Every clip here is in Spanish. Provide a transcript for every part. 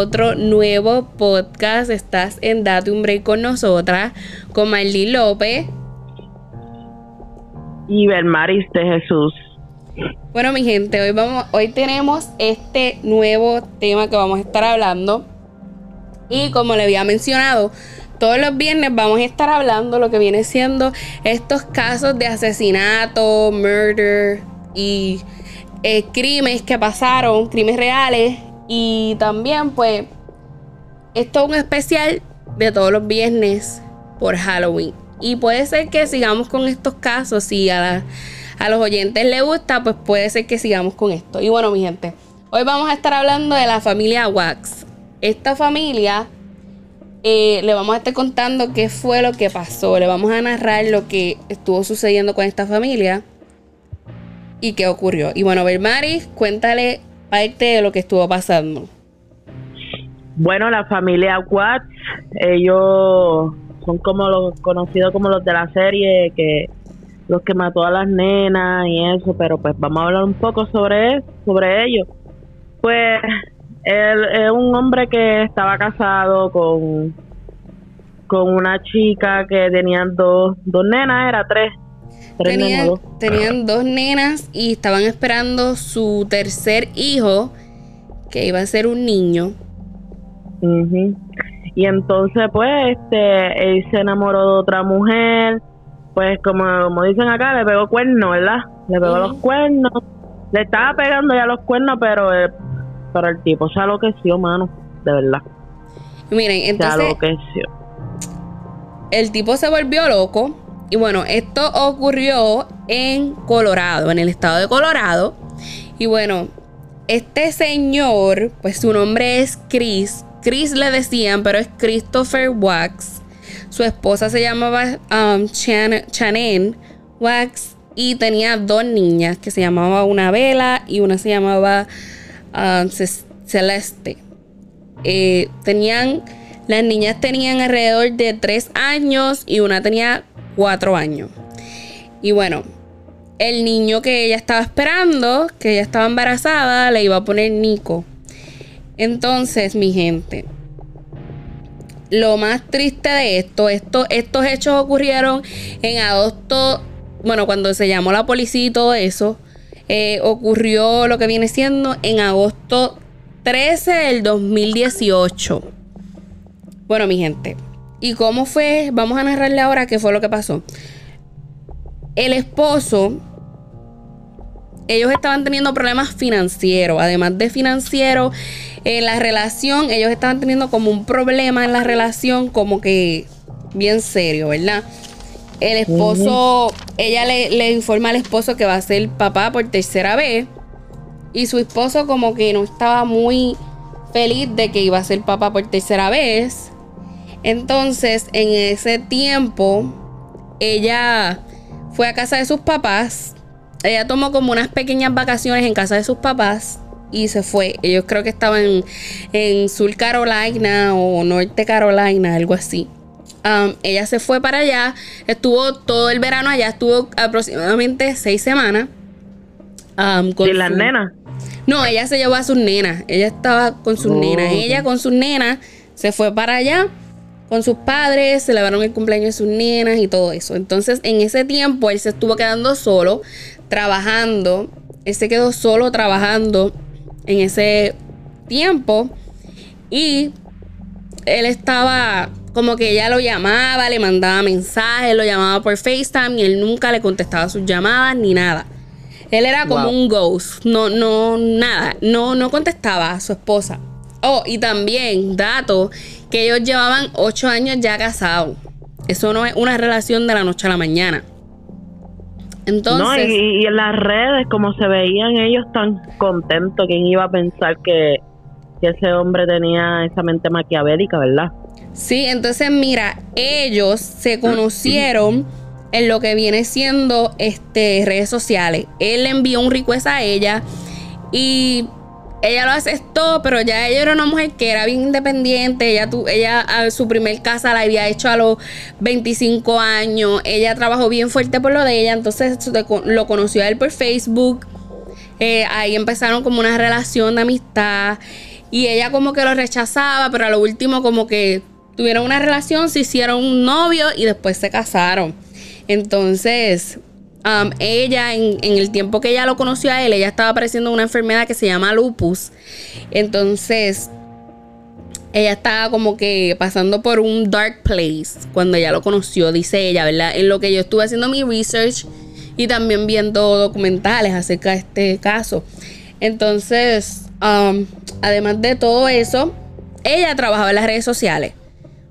otro nuevo podcast. Estás en Date un Break con nosotras, con Marlene López. Y Belmaris de Jesús. Bueno, mi gente, hoy, vamos, hoy tenemos este nuevo tema que vamos a estar hablando. Y como le había mencionado, todos los viernes vamos a estar hablando lo que viene siendo estos casos de asesinato, murder y eh, crímenes que pasaron, crímenes reales. Y también, pues, esto es un especial de todos los viernes por Halloween. Y puede ser que sigamos con estos casos. Si a, a los oyentes les gusta, pues puede ser que sigamos con esto. Y bueno, mi gente, hoy vamos a estar hablando de la familia Wax. Esta familia eh, le vamos a estar contando qué fue lo que pasó. Le vamos a narrar lo que estuvo sucediendo con esta familia y qué ocurrió. Y bueno, Bermaris, cuéntale parte de lo que estuvo pasando. Bueno, la familia Watts, ellos son como los conocidos como los de la serie, que los que mató a las nenas y eso, pero pues vamos a hablar un poco sobre sobre ellos. Pues él es un hombre que estaba casado con con una chica que tenían dos dos nenas, era tres tenían, dos. nenas y estaban esperando su tercer hijo, que iba a ser un niño. Y entonces, pues, este, él se enamoró de otra mujer. Pues, como, como dicen acá, le pegó cuernos, ¿verdad? Le pegó los cuernos. Le estaba pegando ya los cuernos, pero, el, pero el tipo se enloqueció, mano. De verdad. Miren, entonces. El tipo se volvió loco y bueno, esto ocurrió en Colorado, en el estado de Colorado. Y bueno, este señor, pues su nombre es Chris. Chris le decían, pero es Christopher Wax. Su esposa se llamaba um, Chan Wax y tenía dos niñas que se llamaba una Vela y una se llamaba um, Celeste. Eh, tenían, las niñas tenían alrededor de tres años y una tenía cuatro años. Y bueno, el niño que ella estaba esperando, que ella estaba embarazada, le iba a poner Nico. Entonces, mi gente, lo más triste de esto, esto, estos hechos ocurrieron en agosto, bueno, cuando se llamó la policía y todo eso, eh, ocurrió lo que viene siendo en agosto 13 del 2018. Bueno, mi gente, ¿Y cómo fue? Vamos a narrarle ahora qué fue lo que pasó. El esposo, ellos estaban teniendo problemas financieros. Además de financiero, en la relación, ellos estaban teniendo como un problema en la relación, como que bien serio, ¿verdad? El esposo, ella le, le informa al esposo que va a ser papá por tercera vez. Y su esposo como que no estaba muy feliz de que iba a ser papá por tercera vez. Entonces, en ese tiempo, ella fue a casa de sus papás. Ella tomó como unas pequeñas vacaciones en casa de sus papás y se fue. Ellos creo que estaban en, Sur Carolina o Norte Carolina, algo así. Um, ella se fue para allá, estuvo todo el verano allá, estuvo aproximadamente seis semanas. Um, con las nenas? No, ella se llevó a sus nenas. Ella estaba con sus oh, nenas. Ella con sus nenas se fue para allá con sus padres, celebraron el cumpleaños de sus nenas y todo eso. Entonces, en ese tiempo, él se estuvo quedando solo, trabajando. Él se quedó solo trabajando en ese tiempo. Y él estaba como que ella lo llamaba, le mandaba mensajes, lo llamaba por FaceTime y él nunca le contestaba sus llamadas ni nada. Él era como un ghost, no, no, nada, no, no contestaba a su esposa. Oh, y también, dato, que ellos llevaban ocho años ya casados. Eso no es una relación de la noche a la mañana. Entonces. No, y, en las redes, como se veían ellos tan contentos, ¿quién iba a pensar que, ese hombre tenía esa mente maquiavélica, verdad? Sí, entonces mira, ellos se conocieron en lo que viene siendo este redes sociales. Él le envió un request a ella y ella lo aceptó, pero ya ella era una mujer que era bien independiente. Ella, tu, ella su primer casa la había hecho a los 25 años. Ella trabajó bien fuerte por lo de ella. Entonces lo conoció a él por Facebook. Eh, ahí empezaron como una relación de amistad. Y ella como que lo rechazaba, pero a lo último como que tuvieron una relación, se hicieron un novio y después se casaron. Entonces, um, ella, en, el tiempo que ella lo conoció a él, ella estaba padeciendo una enfermedad que se llama lupus. Entonces, ella estaba como que pasando por un dark place cuando ella lo conoció, dice ella, ¿verdad? En lo que yo estuve haciendo mi research y también viendo documentales acerca de este caso. Entonces, um, además de todo eso, ella trabajaba en las redes sociales.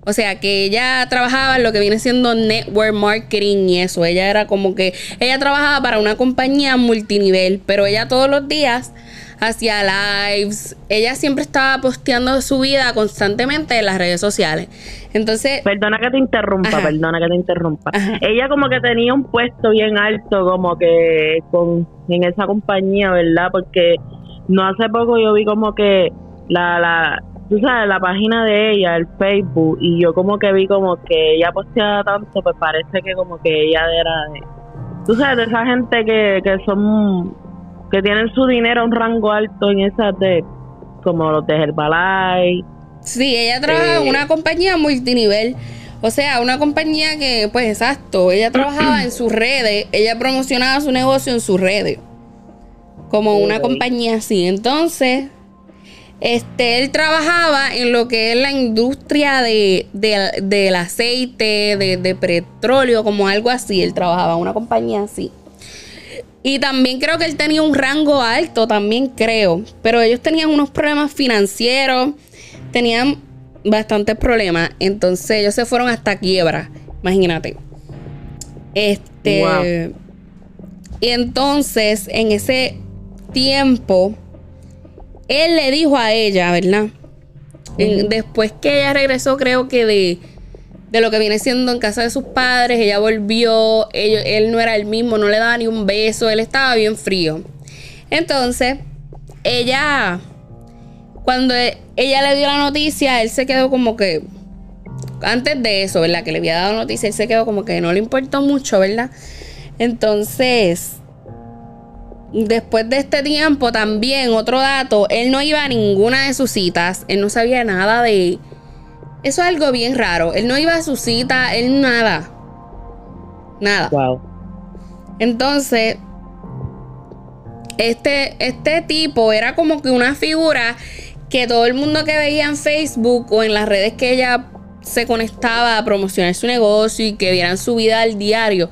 O sea, que ella trabajaba en lo que viene siendo network marketing y eso. Ella era como que, ella trabajaba para una compañía multinivel, pero ella todos los días hacía lives. Ella siempre estaba posteando su vida constantemente en las redes sociales. Entonces... Perdona que te interrumpa, perdona que te interrumpa. Ella como que tenía un puesto bien alto como que con en esa compañía, ¿verdad? Porque no hace poco yo vi como que la, la tú sabes, la página de ella, el Facebook, y yo como que vi como que ella posteaba tanto, pues parece que como que ella era de, tú sabes, de esa gente que, que son, que tienen su dinero a un rango alto en esas de, como los de Herbalife. Sí, ella trabaja en eh, una compañía multinivel. O sea, una compañía que, pues exacto, ella trabajaba en sus redes, ella promocionaba su negocio en sus redes. Como una compañía así. Entonces, este, él trabajaba en lo que es la industria de, del aceite, de, petróleo, como algo así. Él trabajaba en una compañía así. Y también creo que él tenía un rango alto, también creo. Pero ellos tenían unos problemas financieros, tenían bastantes problemas. Entonces ellos se fueron hasta quiebra, imagínate. Este. Y entonces, en ese tiempo él le dijo a ella, ¿verdad? después que ella regresó, creo que de, de, lo que viene siendo en casa de sus padres, ella volvió, él no era el mismo, no le daba ni un beso, él estaba bien frío. Entonces, ella, cuando ella le dio la noticia, él se quedó como que, antes de eso, ¿verdad? Que le había dado noticia, él se quedó como que no le importó mucho, ¿verdad? Entonces, Después de este tiempo también, otro dato, él no iba a ninguna de sus citas, él no sabía nada de... Eso es algo bien raro, él no iba a su cita, él nada. Nada. Wow. Entonces, este, este tipo era como que una figura que todo el mundo que veía en Facebook o en las redes que ella se conectaba a promocionar su negocio y que vieran su vida al diario,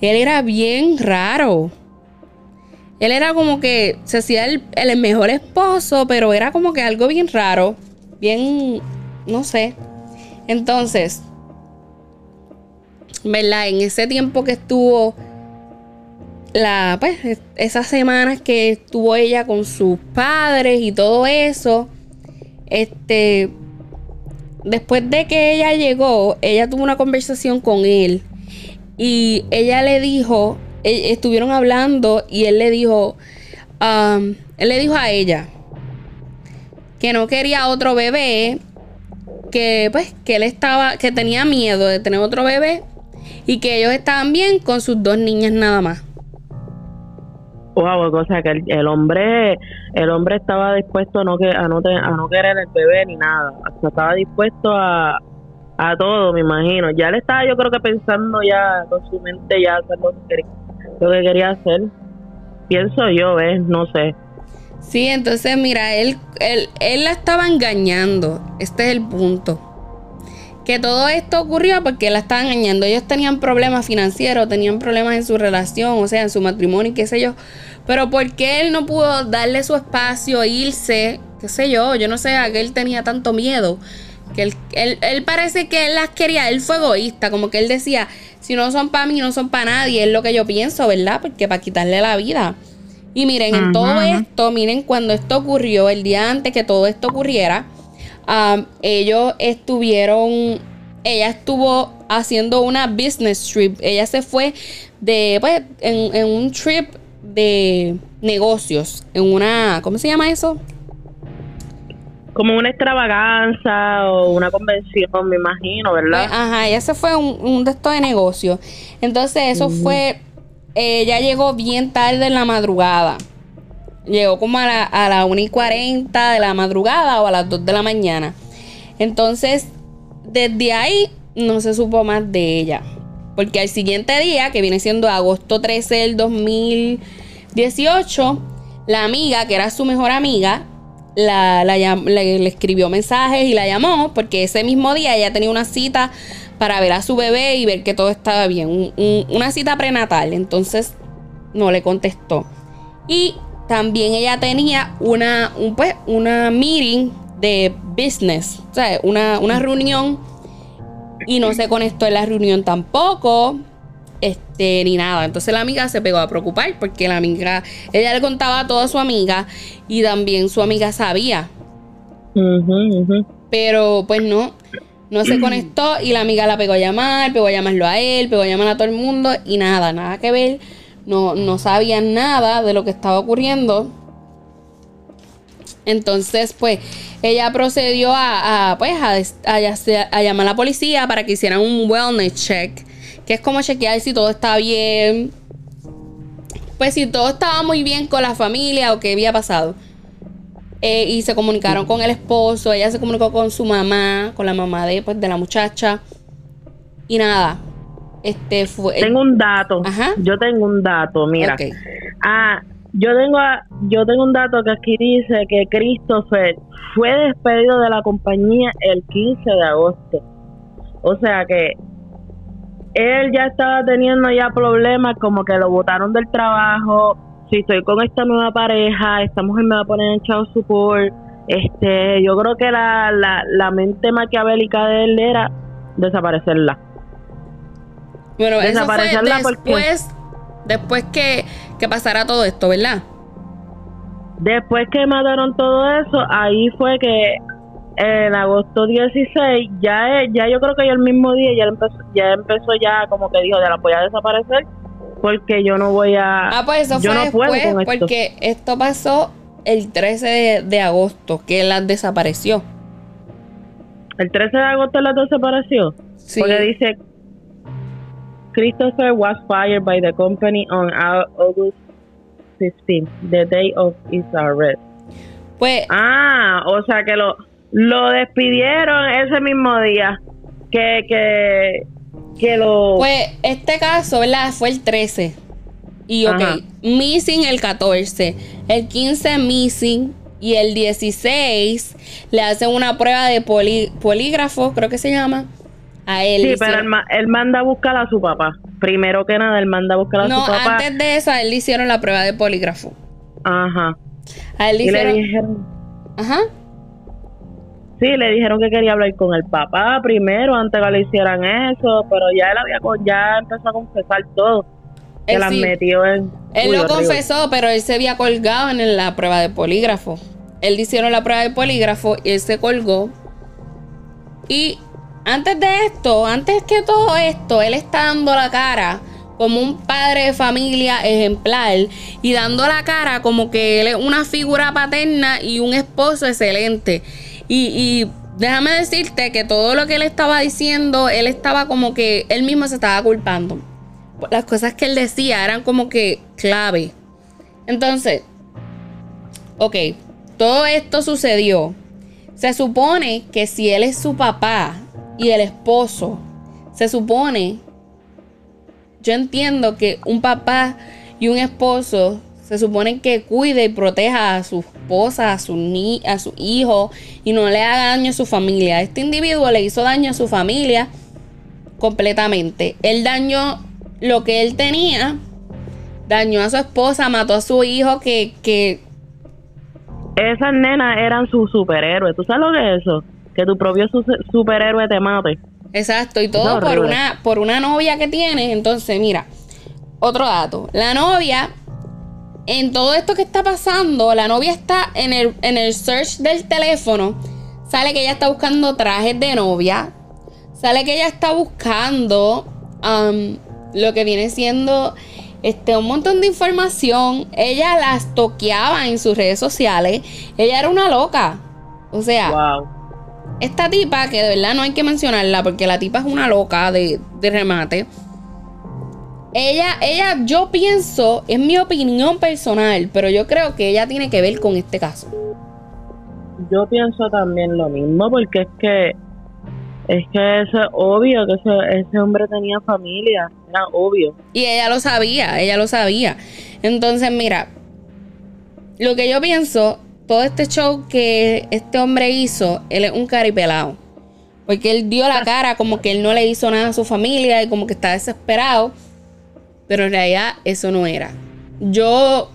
él era bien raro. Él era como que se hacía el, mejor esposo, pero era como que algo bien raro, bien, no sé. Entonces, ¿verdad? En ese tiempo que estuvo, la, pues, esas semanas que estuvo ella con sus padres y todo eso, este, después de que ella llegó, ella tuvo una conversación con él y ella le dijo estuvieron hablando y él le dijo, um, él le dijo a ella que no quería otro bebé, que pues que él estaba, que tenía miedo de tener otro bebé y que ellos estaban bien con sus dos niñas nada más. Wow, o sea que el, hombre, el hombre estaba dispuesto a no, que, a no, a no querer el bebé ni nada, estaba dispuesto a, a todo, me imagino. Ya él estaba, yo creo que pensando ya con su mente ya hacer lo que lo que quería hacer. Pienso yo, ¿ves? No sé. Sí, entonces mira, él, él, él la estaba engañando. Este es el punto. Que todo esto ocurrió porque la estaba engañando. Ellos tenían problemas financieros, tenían problemas en su relación, o sea, en su matrimonio y qué sé yo. Pero ¿por qué él no pudo darle su espacio, irse? ¿Qué sé yo? Yo no sé a qué él tenía tanto miedo. Que él, él, él parece que él las quería, él fue egoísta, como que él decía, si no son para mí, no son para nadie, es lo que yo pienso, ¿verdad? Porque para quitarle la vida. Y miren, en todo esto, miren, cuando esto ocurrió, el día antes que todo esto ocurriera, ellos estuvieron, ella estuvo haciendo una business trip. Ella se fue de, pues, en, en un trip de negocios, en una, ¿cómo se llama eso? Como una extravaganza o una convención, me imagino, ¿verdad? Pues, ajá, ese fue un, un de estos de negocio. Entonces, eso fue, ella llegó bien tarde en la madrugada. Llegó como a la, a la 1 y 40 de la madrugada o a las 2 de la mañana. Entonces, desde ahí no se supo más de ella. Porque al siguiente día, que viene siendo agosto 13 del 2018, la amiga, que era su mejor amiga, la, le, escribió mensajes y la llamó porque ese mismo día ella tenía una cita para ver a su bebé y ver que todo estaba bien. una cita prenatal. Entonces no le contestó. Y también ella tenía una, un, pues, una meeting de business, o sea, una, una reunión y no se conectó en la reunión tampoco. Este, ni nada. Entonces la amiga se pegó a preocupar porque la amiga, ella le contaba a su amiga y también su amiga sabía. Pero pues no, no se conectó y la amiga la pegó a llamar, pegó a llamarlo a él, pegó a llamar a todo el mundo y nada, nada que ver. No, no sabían nada de lo que estaba ocurriendo. Entonces, pues, ella procedió a, pues, a, a, llamar a la policía para que hicieran un wellness check, que es como chequear si todo está bien. Pues si todo estaba muy bien con la familia o qué había pasado. Eh, y se comunicaron con el esposo, ella se comunicó con su mamá, con la mamá de, pues, de la muchacha. Y nada, este fue... Tengo un dato. Ajá. Yo tengo un dato, mira. Ah, yo tengo, yo tengo un dato que aquí dice que Christopher fue despedido de la compañía el 15 de agosto. O sea que él ya estaba teniendo ya problemas como que lo botaron del trabajo. Si estoy con esta nueva pareja, esta mujer me va a poner en chao support. Este, yo creo que la, la, la mente maquiavélica de él era desaparecerla. Bueno, desaparecerla eso fue después, después que que pasara todo esto, ¿verdad? Después que mataron todo eso, ahí fue que en agosto 16, ya, ya yo creo que ya el mismo día ya empezó, ya empezó ya como que dijo, ya la voy a desaparecer porque yo no voy a... Ah, pues eso fue después, porque esto pasó el 13 de, agosto, que la desapareció. ¿El 13 de agosto la desapareció? Sí. Porque dice Christopher was fired by the company on August 15, the day of his arrest. Pues. Ah, o sea que lo, lo despidieron ese mismo día. Que, que, que lo. Pues este caso, ¿verdad? Fue el 13. Y ok, missing el 14. El 15 missing. Y el 16 le hacen una prueba de polígrafo, creo que se llama a él. Sí, pero él, manda a buscar a su papá. Primero que nada, él manda a buscar a su papá. No, antes de eso, a él le hicieron la prueba de polígrafo. Ajá. A él le, dijeron... Ajá. Sí, le dijeron que quería hablar con el papá primero, antes que le hicieran eso, pero ya él había ya empezó a confesar todo. Que las metió en. Él lo confesó, pero él se había colgado en la prueba de polígrafo. Él hicieron la prueba de polígrafo y él se colgó. Y antes de esto, antes que todo esto, él está dando la cara como un padre de familia ejemplar y dando la cara como que él es una figura paterna y un esposo excelente. Y, déjame decirte que todo lo que él estaba diciendo, él estaba como que él mismo se estaba culpando. Las cosas que él decía eran como que clave. Entonces, ok, todo esto sucedió. Se supone que si él es su papá, y el esposo. Se supone, yo entiendo que un papá y un esposo se supone que cuide y proteja a su esposa, a su, ni a su hijo y no le haga daño a su familia. Este individuo le hizo daño a su familia completamente. Él dañó lo que él tenía, dañó a su esposa, mató a su hijo que... que Esas nenas eran sus superhéroes. ¿Tú sabes lo que es eso? que tu propio superhéroe te mate. Exacto, y todo por una, por una novia que tienes. Entonces, mira, otro dato. La novia, en todo esto que está pasando, la novia está en el, en el search del teléfono. Sale que ella está buscando trajes de novia. Sale que ella está buscando um, lo que viene siendo este, un montón de información. Ella las toqueaba en sus redes sociales. Ella era una loca. O sea, wow. Esta tipa, que de verdad no hay que mencionarla porque la tipa es una loca de, remate. Ella, ella, yo pienso, es mi opinión personal, pero yo creo que ella tiene que ver con este caso. Yo pienso también lo mismo, porque es que es que eso es obvio que ese, ese hombre tenía familia, era obvio. Y ella lo sabía, ella lo sabía. Entonces, mira, lo que yo pienso, todo este show que este hombre hizo, él es un caripelado. Porque él dio la cara como que él no le hizo nada a su familia y como que está desesperado. Pero en realidad eso no era. Yo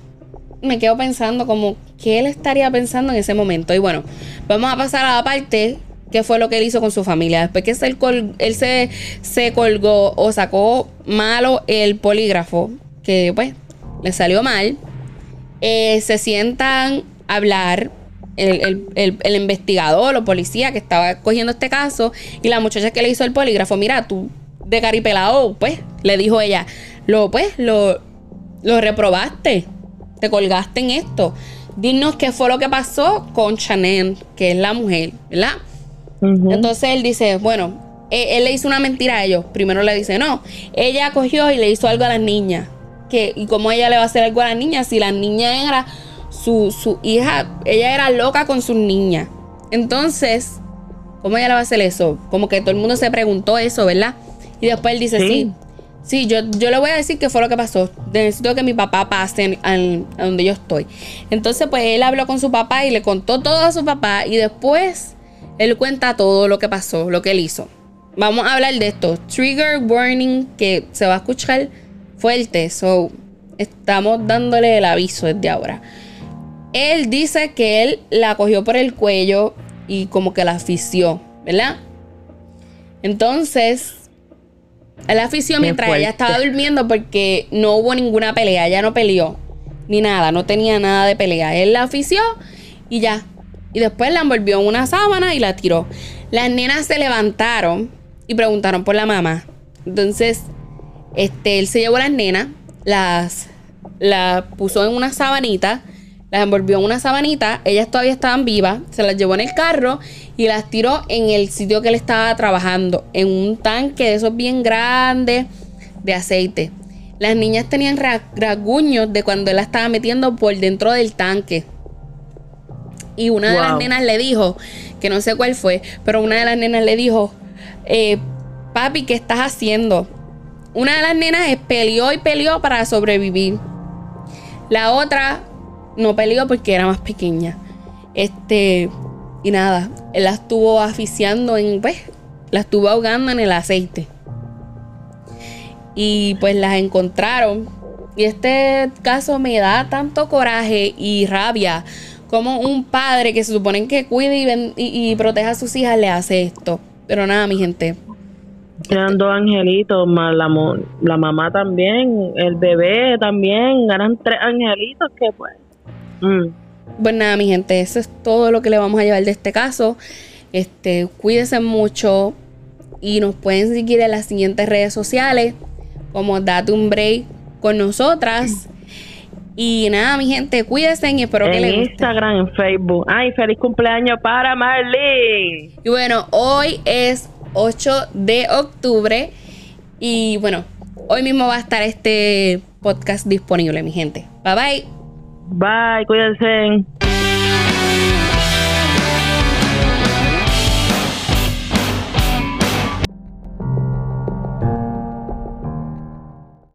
me quedo pensando como qué él estaría pensando en ese momento. Y bueno, vamos a pasar a la parte que fue lo que él hizo con su familia. Después que él, se, colgó o sacó malo el polígrafo, que pues le salió mal, eh, se sientan a hablar el, el, investigador o policía que estaba cogiendo este caso y la muchacha que le hizo el polígrafo, mira, tú de caripelado, pues, le dijo ella, lo, pues, lo, lo reprobaste, te colgaste en esto. Dinos qué fue lo que pasó con Chanel, que es la mujer, ¿verdad? Entonces él dice, bueno, e, él, le hizo una mentira a ellos. Primero le dice, no, ella cogió y le hizo algo a las niñas. Que, ¿Y cómo ella le va a hacer algo a las niñas si la niña era su, su hija, ella era loca con sus niñas? Entonces, ¿cómo ella le va a hacer eso? Como que todo el mundo se preguntó eso, ¿verdad? Y después él dice, sí, sí, yo, yo le voy a decir qué fue lo que pasó. Necesito que mi papá pase a donde yo estoy. Entonces, pues él habló con su papá y le contó todo a su papá. Y después él cuenta todo lo que pasó, lo que él hizo. Vamos a hablar de esto. Trigger warning que se va a escuchar fuerte. So, estamos dándole el aviso desde ahora. Él dice que él la cogió por el cuello y como que la asfixió, ¿verdad? Entonces, él la asfixió mientras ella estaba durmiendo porque no hubo ninguna pelea. Ella no peleó ni nada, no tenía nada de pelea. Él la asfixió y ya, y después la envolvió en una sábana y la tiró. Las nenas se levantaron y preguntaron por la mamá. Entonces, este, él se llevó a las nenas, las, las puso en una sabanita, las envolvió en una sabanita, ellas todavía estaban vivas, se las llevó en el carro y las tiró en el sitio que él estaba trabajando, en un tanque de esos bien grandes de aceite. Las niñas tenían rasguños de cuando él la estaba metiendo por dentro del tanque. Y una de las nenas le dijo, que no sé cuál fue, pero una de las nenas le dijo, eh, papi, ¿qué estás haciendo? Una de las nenas peleó y peleó para sobrevivir. La otra no peleó porque era más pequeña. Este, y nada, él la estuvo asfixiando en, pues, la estuvo ahogando en el aceite. Y pues las encontraron. Y este caso me da tanto coraje y rabia como un padre que se supone que cuide y, proteja a sus hijas le hace esto. Pero nada, mi gente. Eran dos angelitos, más la mamá también, el bebé también, eran tres angelitos que pues... Mm. Pues nada, mi gente, eso es todo lo que le vamos a llevar de este caso. Este, cuídense mucho y nos pueden seguir en las siguientes redes sociales como Date un Break con nosotras. Y nada, mi gente, cuídense y espero que les guste. En Instagram, en Facebook. Ay, feliz cumpleaños para Marlene. Y bueno, hoy es 8 de octubre. Y bueno, hoy mismo va a estar este podcast disponible, mi gente. Bye bye. Bye, cuídense.